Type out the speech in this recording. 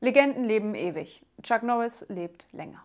Legenden leben ewig. Chuck Norris lebt länger.